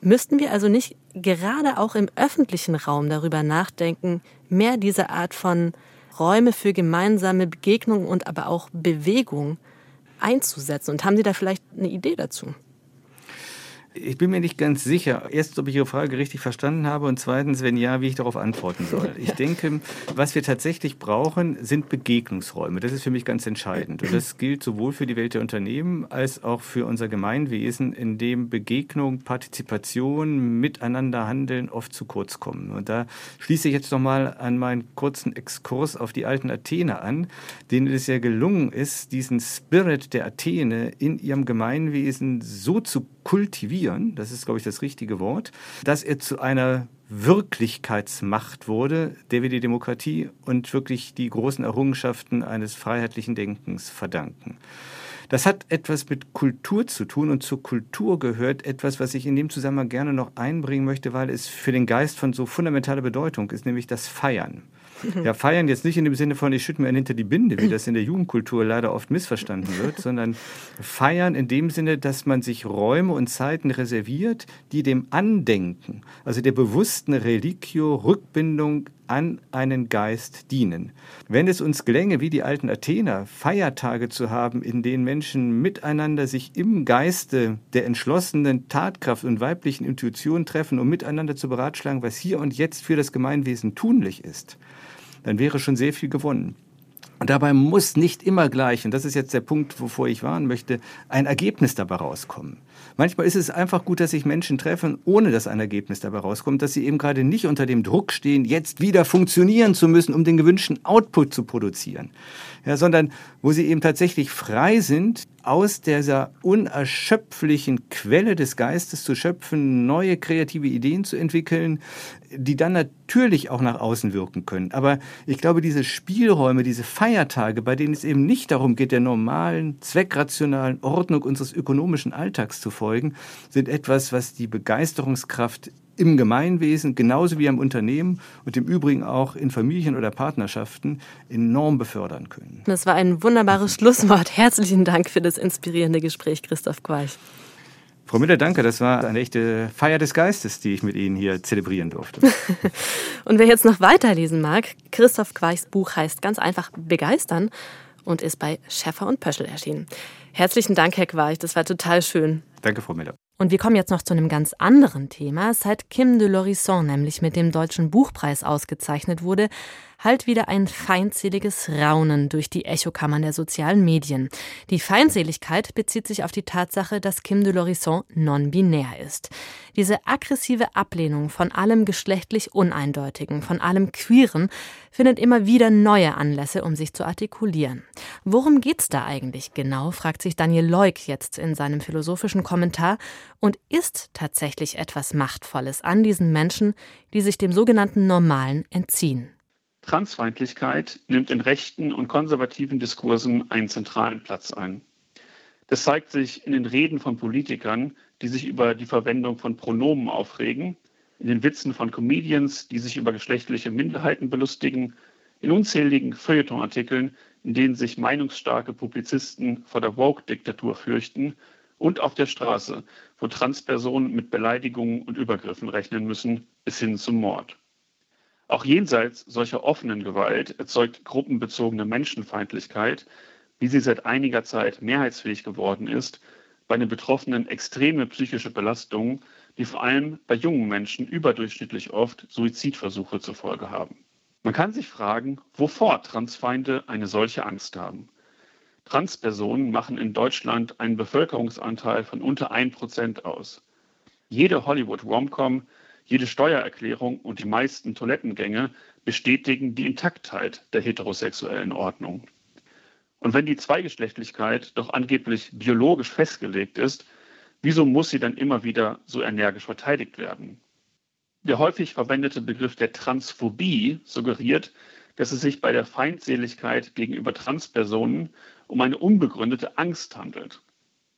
Müssten wir also nicht gerade auch im öffentlichen Raum darüber nachdenken, mehr diese Art von Räume für gemeinsame Begegnung und aber auch Bewegung einzusetzen? Und haben Sie da vielleicht eine Idee dazu? Ich bin mir nicht ganz sicher. Erstens, ob ich Ihre Frage richtig verstanden habe und zweitens, wenn ja, wie ich darauf antworten soll. Ich denke, was wir tatsächlich brauchen, sind Begegnungsräume. Das ist für mich ganz entscheidend. Und das gilt sowohl für die Welt der Unternehmen als auch für unser Gemeinwesen, in dem Begegnung, Partizipation, Miteinander handeln oft zu kurz kommen. Und da schließe ich jetzt nochmal an meinen kurzen Exkurs auf die alten Athener an, denen es ja gelungen ist, diesen Spirit der Athene in ihrem Gemeinwesen so zu kultivieren, das ist, glaube ich, das richtige Wort, dass er zu einer Wirklichkeitsmacht wurde, der wir die Demokratie und wirklich die großen Errungenschaften eines freiheitlichen Denkens verdanken. Das hat etwas mit Kultur zu tun und zur Kultur gehört etwas, was ich in dem Zusammenhang gerne noch einbringen möchte, weil es für den Geist von so fundamentaler Bedeutung ist, nämlich das Feiern. Ja, feiern jetzt nicht in dem Sinne von, ich schütte mir einen hinter die Binde, wie das in der Jugendkultur leider oft missverstanden wird, sondern feiern in dem Sinne, dass man sich Räume und Zeiten reserviert, die dem Andenken, also der bewussten Religio, Rückbindung an einen Geist dienen. Wenn es uns gelänge, wie die alten Athener, Feiertage zu haben, in denen Menschen miteinander sich im Geiste der entschlossenen Tatkraft und weiblichen Intuition treffen, um miteinander zu beratschlagen, was hier und jetzt für das Gemeinwesen tunlich ist, dann wäre schon sehr viel gewonnen. Und dabei muss nicht immer gleich, und das ist jetzt der Punkt, wovor ich warnen möchte, ein Ergebnis dabei rauskommen. Manchmal ist es einfach gut, dass sich Menschen treffen, ohne dass ein Ergebnis dabei rauskommt, dass sie eben gerade nicht unter dem Druck stehen, jetzt wieder funktionieren zu müssen, um den gewünschten Output zu produzieren, ja, sondern wo sie eben tatsächlich frei sind, aus dieser unerschöpflichen Quelle des Geistes zu schöpfen, neue kreative Ideen zu entwickeln, die dann natürlich auch nach außen wirken können. Aber ich glaube, diese Spielräume, diese Feiertage, bei denen es eben nicht darum geht, der normalen, zweckrationalen Ordnung unseres ökonomischen Alltags zu folgen, sind etwas, was die Begeisterungskraft im Gemeinwesen genauso wie am Unternehmen und im Übrigen auch in Familien oder Partnerschaften enorm befördern können. Das war ein wunderbares Schlusswort. Herzlichen Dank für das inspirierende Gespräch, Christoph Quaich. Frau Müller, danke. Das war eine echte Feier des Geistes, die ich mit Ihnen hier zelebrieren durfte. und wer jetzt noch weiterlesen mag, Christoph Queichs Buch heißt ganz einfach Begeistern und ist bei Schäffer und Pöschel erschienen. Herzlichen Dank, Herr Queich. Das war total schön. Danke, Frau Müller. Und wir kommen jetzt noch zu einem ganz anderen Thema. Seit Kim de Lorison nämlich mit dem Deutschen Buchpreis ausgezeichnet wurde, halt wieder ein feindseliges Raunen durch die Echokammern der sozialen Medien. Die Feindseligkeit bezieht sich auf die Tatsache, dass Kim de Lorison non-binär ist. Diese aggressive Ablehnung von allem geschlechtlich Uneindeutigen, von allem Queeren, findet immer wieder neue Anlässe, um sich zu artikulieren. Worum geht's da eigentlich genau, fragt sich Daniel Leuk jetzt in seinem philosophischen Kommentar und ist tatsächlich etwas Machtvolles an diesen Menschen, die sich dem sogenannten Normalen entziehen. Transfeindlichkeit nimmt in rechten und konservativen Diskursen einen zentralen Platz ein. Das zeigt sich in den Reden von Politikern, die sich über die Verwendung von Pronomen aufregen, in den Witzen von Comedians, die sich über geschlechtliche Minderheiten belustigen, in unzähligen Feuilletonartikeln, in denen sich meinungsstarke Publizisten vor der Woke-Diktatur fürchten und auf der Straße, wo Transpersonen mit Beleidigungen und Übergriffen rechnen müssen, bis hin zum Mord. Auch jenseits solcher offenen Gewalt erzeugt gruppenbezogene Menschenfeindlichkeit, wie sie seit einiger Zeit mehrheitsfähig geworden ist, bei den Betroffenen extreme psychische Belastungen, die vor allem bei jungen Menschen überdurchschnittlich oft Suizidversuche zur Folge haben. Man kann sich fragen, wovor Transfeinde eine solche Angst haben. Transpersonen machen in Deutschland einen Bevölkerungsanteil von unter 1% aus. Jede Hollywood-Romcom, jede Steuererklärung und die meisten Toilettengänge bestätigen die Intaktheit der heterosexuellen Ordnung. Und wenn die Zweigeschlechtlichkeit doch angeblich biologisch festgelegt ist, wieso muss sie dann immer wieder so energisch verteidigt werden? Der häufig verwendete Begriff der Transphobie suggeriert, dass es sich bei der Feindseligkeit gegenüber Transpersonen um eine unbegründete Angst handelt.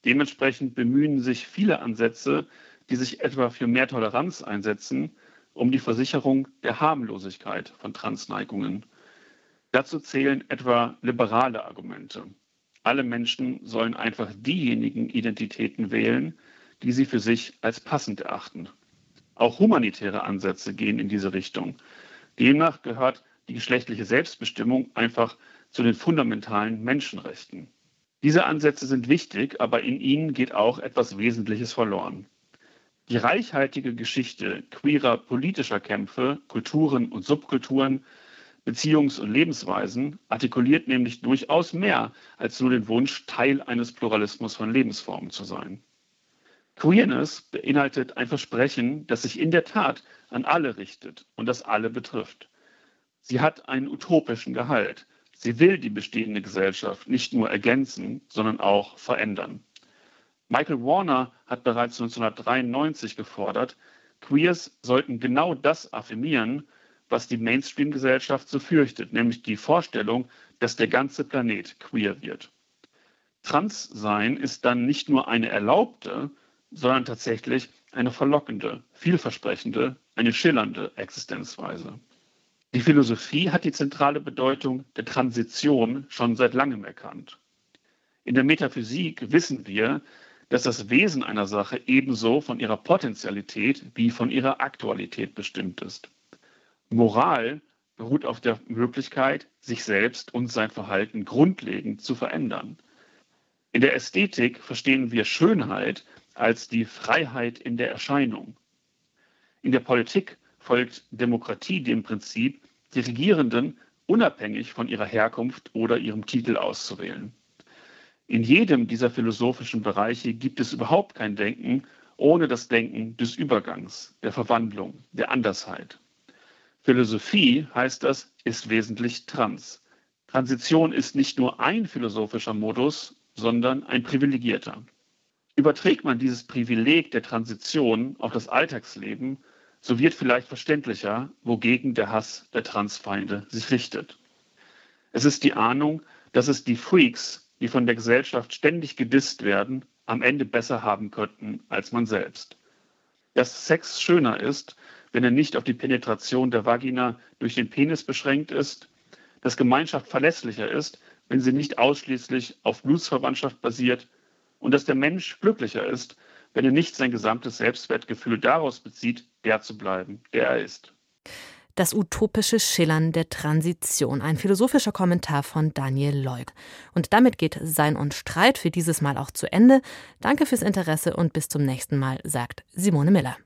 Dementsprechend bemühen sich viele Ansätze, die sich etwa für mehr Toleranz einsetzen, um die Versicherung der Harmlosigkeit von Transneigungen. Dazu zählen etwa liberale Argumente. Alle Menschen sollen einfach diejenigen Identitäten wählen, die sie für sich als passend erachten. Auch humanitäre Ansätze gehen in diese Richtung. Demnach gehört die geschlechtliche Selbstbestimmung einfach zu den fundamentalen Menschenrechten. Diese Ansätze sind wichtig, aber in ihnen geht auch etwas Wesentliches verloren. Die reichhaltige Geschichte queerer politischer Kämpfe, Kulturen und Subkulturen, Beziehungs- und Lebensweisen artikuliert nämlich durchaus mehr als nur den Wunsch, Teil eines Pluralismus von Lebensformen zu sein. Queerness beinhaltet ein Versprechen, das sich in der Tat an alle richtet und das alle betrifft. Sie hat einen utopischen Gehalt. Sie will die bestehende Gesellschaft nicht nur ergänzen, sondern auch verändern. Michael Warner hat bereits 1993 gefordert, Queers sollten genau das affirmieren, was die Mainstream-Gesellschaft so fürchtet, nämlich die Vorstellung, dass der ganze Planet queer wird. Transsein ist dann nicht nur eine erlaubte, sondern tatsächlich eine verlockende, vielversprechende, eine schillernde Existenzweise. Die Philosophie hat die zentrale Bedeutung der Transition schon seit langem erkannt. In der Metaphysik wissen wir, dass das Wesen einer Sache ebenso von ihrer Potentialität wie von ihrer Aktualität bestimmt ist. Moral beruht auf der Möglichkeit, sich selbst und sein Verhalten grundlegend zu verändern. In der Ästhetik verstehen wir Schönheit als die Freiheit in der Erscheinung. In der Politik folgt Demokratie dem Prinzip, die Regierenden unabhängig von ihrer Herkunft oder ihrem Titel auszuwählen. In jedem dieser philosophischen Bereiche gibt es überhaupt kein Denken ohne das Denken des Übergangs, der Verwandlung, der Andersheit. Philosophie heißt das, ist wesentlich trans. Transition ist nicht nur ein philosophischer Modus, sondern ein privilegierter. Überträgt man dieses Privileg der Transition auf das Alltagsleben, so wird vielleicht verständlicher, wogegen der Hass der Transfeinde sich richtet. Es ist die Ahnung, dass es die Freaks, die von der Gesellschaft ständig gedisst werden, am Ende besser haben könnten als man selbst. Dass Sex schöner ist, wenn er nicht auf die Penetration der Vagina durch den Penis beschränkt ist, dass Gemeinschaft verlässlicher ist, wenn sie nicht ausschließlich auf Blutsverwandtschaft basiert und dass der Mensch glücklicher ist, wenn er nicht sein gesamtes Selbstwertgefühl daraus bezieht, der zu bleiben, der er ist. Das utopische Schillern der Transition. Ein philosophischer Kommentar von Daniel Leuk. Und damit geht Sein und Streit für dieses Mal auch zu Ende. Danke fürs Interesse und bis zum nächsten Mal, sagt Simone Miller.